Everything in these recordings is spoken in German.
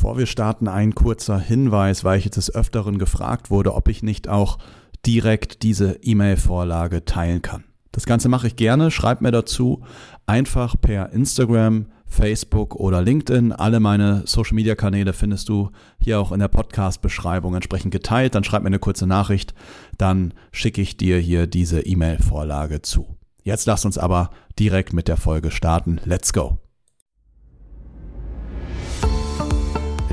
Bevor wir starten, ein kurzer Hinweis, weil ich jetzt des Öfteren gefragt wurde, ob ich nicht auch direkt diese E-Mail-Vorlage teilen kann. Das Ganze mache ich gerne. Schreib mir dazu einfach per Instagram, Facebook oder LinkedIn. Alle meine Social-Media-Kanäle findest du hier auch in der Podcast-Beschreibung entsprechend geteilt. Dann schreib mir eine kurze Nachricht. Dann schicke ich dir hier diese E-Mail-Vorlage zu. Jetzt lass uns aber direkt mit der Folge starten. Let's go!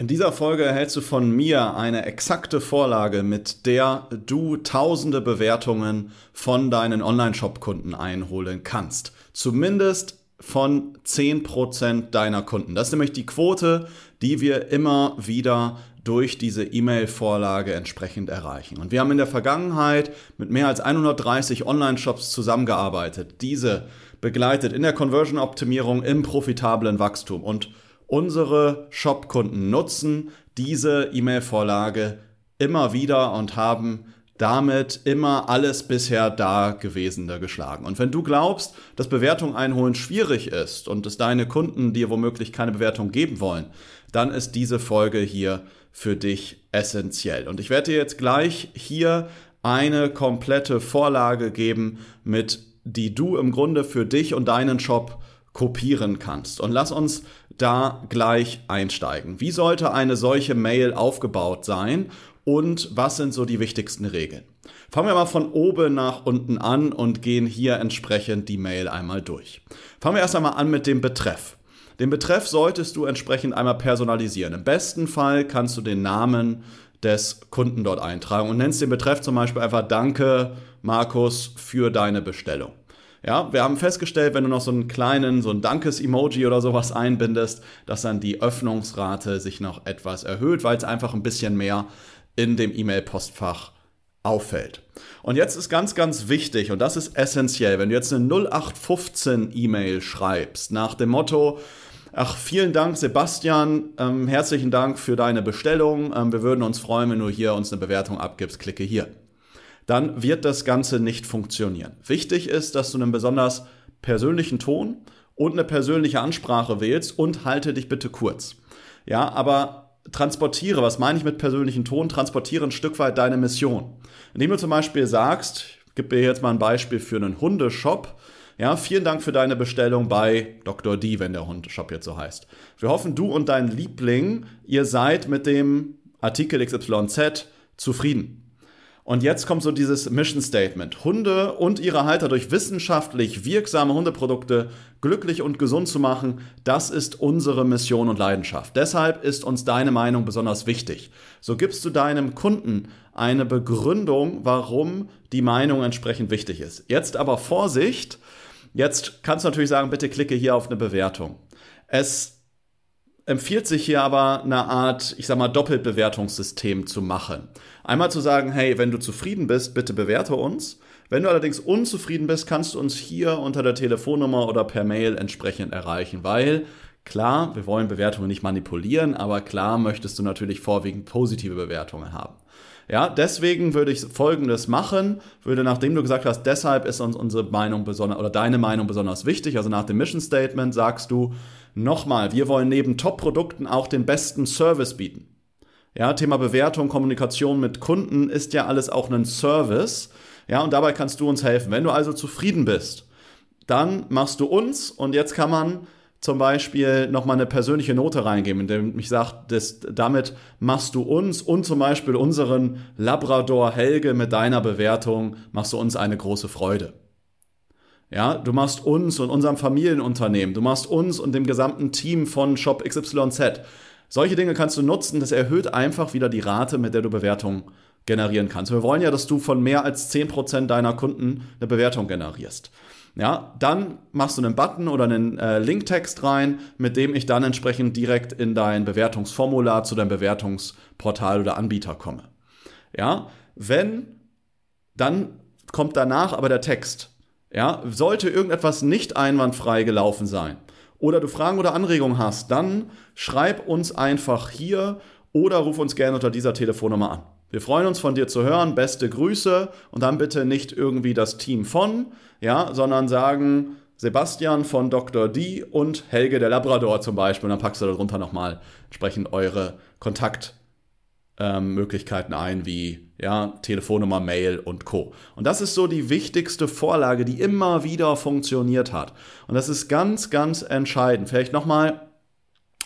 In dieser Folge erhältst du von mir eine exakte Vorlage, mit der du tausende Bewertungen von deinen Online-Shop-Kunden einholen kannst. Zumindest von 10% deiner Kunden. Das ist nämlich die Quote, die wir immer wieder durch diese E-Mail-Vorlage entsprechend erreichen. Und wir haben in der Vergangenheit mit mehr als 130 Online-Shops zusammengearbeitet, diese begleitet in der Conversion-Optimierung im profitablen Wachstum. Und Unsere Shop-Kunden nutzen diese E-Mail-Vorlage immer wieder und haben damit immer alles bisher Dagewesene geschlagen. Und wenn du glaubst, dass Bewertung einholen schwierig ist und dass deine Kunden dir womöglich keine Bewertung geben wollen, dann ist diese Folge hier für dich essentiell. Und ich werde dir jetzt gleich hier eine komplette Vorlage geben, mit die du im Grunde für dich und deinen Shop kopieren kannst. Und lass uns da gleich einsteigen. Wie sollte eine solche Mail aufgebaut sein und was sind so die wichtigsten Regeln? Fangen wir mal von oben nach unten an und gehen hier entsprechend die Mail einmal durch. Fangen wir erst einmal an mit dem Betreff. Den Betreff solltest du entsprechend einmal personalisieren. Im besten Fall kannst du den Namen des Kunden dort eintragen und nennst den Betreff zum Beispiel einfach Danke, Markus, für deine Bestellung. Ja, wir haben festgestellt, wenn du noch so einen kleinen, so ein Dankes-Emoji oder sowas einbindest, dass dann die Öffnungsrate sich noch etwas erhöht, weil es einfach ein bisschen mehr in dem E-Mail-Postfach auffällt. Und jetzt ist ganz, ganz wichtig, und das ist essentiell, wenn du jetzt eine 0815 E-Mail schreibst, nach dem Motto, Ach, vielen Dank, Sebastian. Ähm, herzlichen Dank für deine Bestellung. Ähm, wir würden uns freuen, wenn du hier uns eine Bewertung abgibst. Klicke hier dann wird das Ganze nicht funktionieren. Wichtig ist, dass du einen besonders persönlichen Ton und eine persönliche Ansprache wählst und halte dich bitte kurz. Ja, aber transportiere, was meine ich mit persönlichen Ton? Transportiere ein Stück weit deine Mission. Indem du zum Beispiel sagst, ich gebe dir jetzt mal ein Beispiel für einen Hundeshop. Ja, vielen Dank für deine Bestellung bei Dr. D, wenn der Hundeshop jetzt so heißt. Wir hoffen, du und dein Liebling, ihr seid mit dem Artikel XYZ zufrieden. Und jetzt kommt so dieses Mission Statement. Hunde und ihre Halter durch wissenschaftlich wirksame Hundeprodukte glücklich und gesund zu machen, das ist unsere Mission und Leidenschaft. Deshalb ist uns deine Meinung besonders wichtig. So gibst du deinem Kunden eine Begründung, warum die Meinung entsprechend wichtig ist. Jetzt aber Vorsicht. Jetzt kannst du natürlich sagen, bitte klicke hier auf eine Bewertung. Es empfiehlt sich hier aber eine Art, ich sag mal, Doppelbewertungssystem zu machen. Einmal zu sagen, hey, wenn du zufrieden bist, bitte bewerte uns. Wenn du allerdings unzufrieden bist, kannst du uns hier unter der Telefonnummer oder per Mail entsprechend erreichen, weil klar, wir wollen Bewertungen nicht manipulieren, aber klar möchtest du natürlich vorwiegend positive Bewertungen haben. Ja, deswegen würde ich Folgendes machen, würde, nachdem du gesagt hast, deshalb ist uns unsere Meinung besonders, oder deine Meinung besonders wichtig, also nach dem Mission Statement sagst du, Nochmal, wir wollen neben Top-Produkten auch den besten Service bieten. Ja, Thema Bewertung, Kommunikation mit Kunden ist ja alles auch ein Service. Ja, und dabei kannst du uns helfen. Wenn du also zufrieden bist, dann machst du uns und jetzt kann man zum Beispiel nochmal eine persönliche Note reingeben, indem ich sage, damit machst du uns und zum Beispiel unseren Labrador Helge mit deiner Bewertung, machst du uns eine große Freude. Ja, du machst uns und unserem Familienunternehmen, du machst uns und dem gesamten Team von Shop XYZ. Solche Dinge kannst du nutzen, das erhöht einfach wieder die Rate, mit der du Bewertungen generieren kannst. Wir wollen ja, dass du von mehr als 10% deiner Kunden eine Bewertung generierst. Ja, dann machst du einen Button oder einen äh, Linktext rein, mit dem ich dann entsprechend direkt in dein Bewertungsformular zu deinem Bewertungsportal oder Anbieter komme. Ja, wenn Dann kommt danach aber der Text. Ja, sollte irgendetwas nicht einwandfrei gelaufen sein oder du Fragen oder Anregungen hast, dann schreib uns einfach hier oder ruf uns gerne unter dieser Telefonnummer an. Wir freuen uns von dir zu hören. Beste Grüße und dann bitte nicht irgendwie das Team von, ja, sondern sagen Sebastian von Dr. D und Helge der Labrador zum Beispiel. Und dann packst du darunter nochmal entsprechend eure Kontaktmöglichkeiten ähm, ein, wie ja, Telefonnummer, Mail und Co. Und das ist so die wichtigste Vorlage, die immer wieder funktioniert hat. Und das ist ganz, ganz entscheidend. Vielleicht nochmal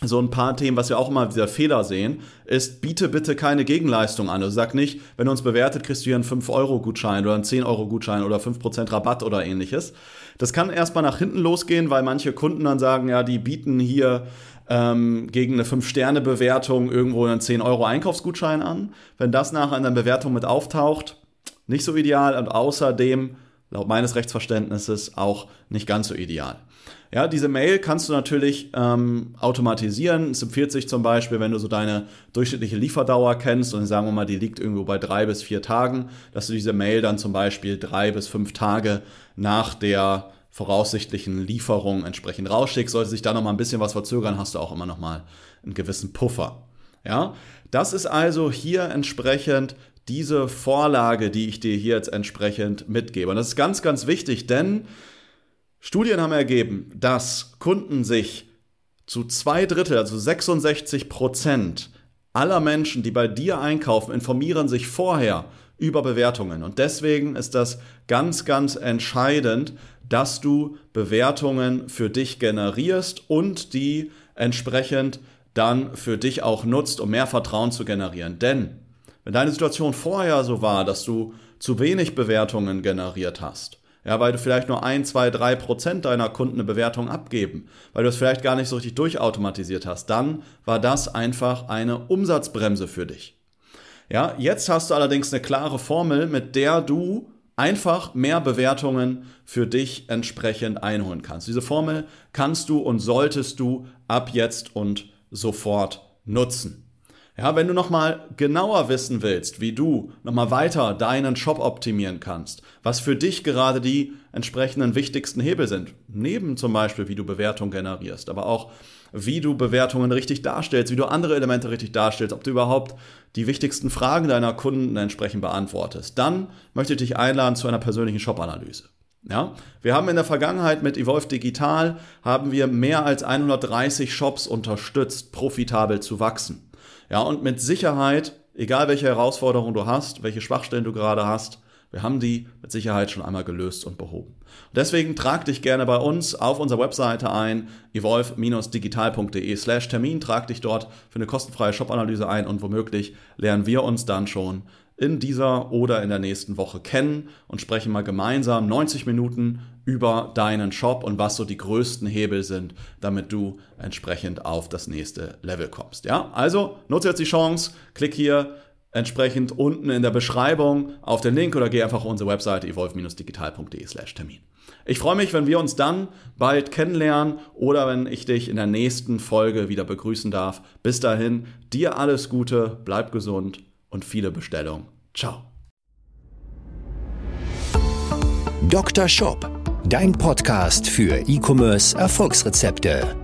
so ein paar Themen, was wir auch immer dieser Fehler sehen, ist, biete bitte keine Gegenleistung an. Also sag nicht, wenn du uns bewertet, kriegst du hier einen 5-Euro-Gutschein oder einen 10-Euro-Gutschein oder 5% Rabatt oder ähnliches. Das kann erstmal nach hinten losgehen, weil manche Kunden dann sagen, ja, die bieten hier ähm, gegen eine 5-Sterne-Bewertung irgendwo einen 10-Euro-Einkaufsgutschein an. Wenn das nachher in der Bewertung mit auftaucht, nicht so ideal und außerdem, laut meines Rechtsverständnisses, auch nicht ganz so ideal. Ja, diese Mail kannst du natürlich ähm, automatisieren. Es empfiehlt sich zum Beispiel, wenn du so deine durchschnittliche Lieferdauer kennst und sagen wir mal, die liegt irgendwo bei drei bis vier Tagen, dass du diese Mail dann zum Beispiel drei bis fünf Tage nach der voraussichtlichen Lieferung entsprechend rausschickst. Sollte sich da noch mal ein bisschen was verzögern, hast du auch immer noch mal einen gewissen Puffer. Ja, das ist also hier entsprechend diese Vorlage, die ich dir hier jetzt entsprechend mitgebe. Und das ist ganz, ganz wichtig, denn Studien haben ergeben, dass Kunden sich zu zwei Drittel, also 66 Prozent aller Menschen, die bei dir einkaufen, informieren sich vorher über Bewertungen. Und deswegen ist das ganz, ganz entscheidend, dass du Bewertungen für dich generierst und die entsprechend dann für dich auch nutzt, um mehr Vertrauen zu generieren. Denn wenn deine Situation vorher so war, dass du zu wenig Bewertungen generiert hast, ja, weil du vielleicht nur ein, zwei, drei Prozent deiner Kunden eine Bewertung abgeben, weil du es vielleicht gar nicht so richtig durchautomatisiert hast, dann war das einfach eine Umsatzbremse für dich. Ja, jetzt hast du allerdings eine klare Formel, mit der du einfach mehr Bewertungen für dich entsprechend einholen kannst. Diese Formel kannst du und solltest du ab jetzt und sofort nutzen. Ja, wenn du nochmal genauer wissen willst, wie du nochmal weiter deinen Shop optimieren kannst, was für dich gerade die entsprechenden wichtigsten Hebel sind, neben zum Beispiel, wie du Bewertungen generierst, aber auch, wie du Bewertungen richtig darstellst, wie du andere Elemente richtig darstellst, ob du überhaupt die wichtigsten Fragen deiner Kunden entsprechend beantwortest, dann möchte ich dich einladen zu einer persönlichen Shop-Analyse. Ja, wir haben in der Vergangenheit mit Evolve Digital haben wir mehr als 130 Shops unterstützt, profitabel zu wachsen. Ja, und mit Sicherheit, egal welche Herausforderung du hast, welche Schwachstellen du gerade hast, wir haben die mit Sicherheit schon einmal gelöst und behoben. Deswegen trag dich gerne bei uns auf unserer Webseite ein, evolve-digital.de slash Termin, trag dich dort für eine kostenfreie Shop-Analyse ein und womöglich lernen wir uns dann schon in dieser oder in der nächsten Woche kennen und sprechen mal gemeinsam 90 Minuten über deinen Shop und was so die größten Hebel sind, damit du entsprechend auf das nächste Level kommst. Ja, also nutze jetzt die Chance, klick hier entsprechend unten in der Beschreibung auf den Link oder geh einfach auf unsere Webseite evolve-digital.de/termin. Ich freue mich, wenn wir uns dann bald kennenlernen oder wenn ich dich in der nächsten Folge wieder begrüßen darf. Bis dahin, dir alles Gute, bleib gesund und viele Bestellungen. Ciao. Dr. Shop, dein Podcast für E-Commerce Erfolgsrezepte.